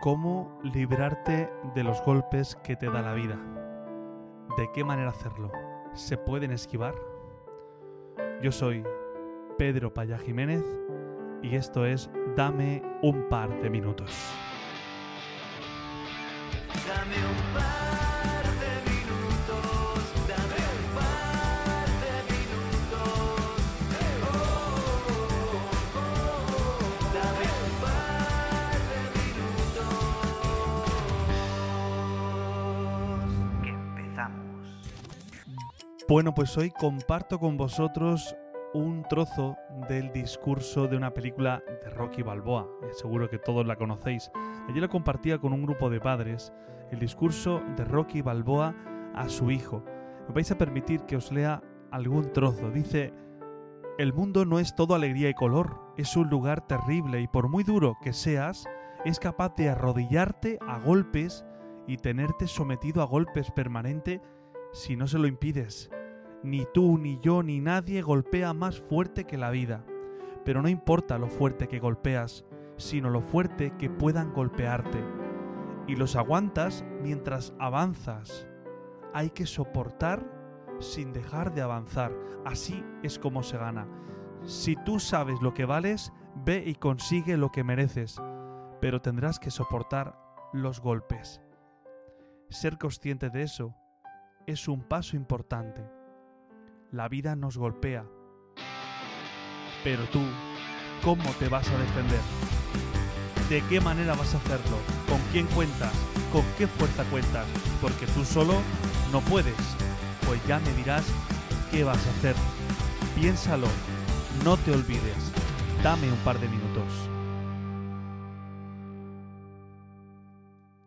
cómo librarte de los golpes que te da la vida. ¿De qué manera hacerlo? ¿Se pueden esquivar? Yo soy Pedro Paya Jiménez y esto es Dame un par de minutos. Dame un par Bueno, pues hoy comparto con vosotros un trozo del discurso de una película de Rocky Balboa. Eh, seguro que todos la conocéis. Ayer lo compartía con un grupo de padres, el discurso de Rocky Balboa a su hijo. Me vais a permitir que os lea algún trozo. Dice, el mundo no es todo alegría y color, es un lugar terrible y por muy duro que seas, es capaz de arrodillarte a golpes y tenerte sometido a golpes permanente si no se lo impides. Ni tú, ni yo, ni nadie golpea más fuerte que la vida. Pero no importa lo fuerte que golpeas, sino lo fuerte que puedan golpearte. Y los aguantas mientras avanzas. Hay que soportar sin dejar de avanzar. Así es como se gana. Si tú sabes lo que vales, ve y consigue lo que mereces. Pero tendrás que soportar los golpes. Ser consciente de eso es un paso importante. La vida nos golpea. Pero tú, ¿cómo te vas a defender? ¿De qué manera vas a hacerlo? ¿Con quién cuentas? ¿Con qué fuerza cuentas? Porque tú solo no puedes. Pues ya me dirás qué vas a hacer. Piénsalo, no te olvides. Dame un par de minutos.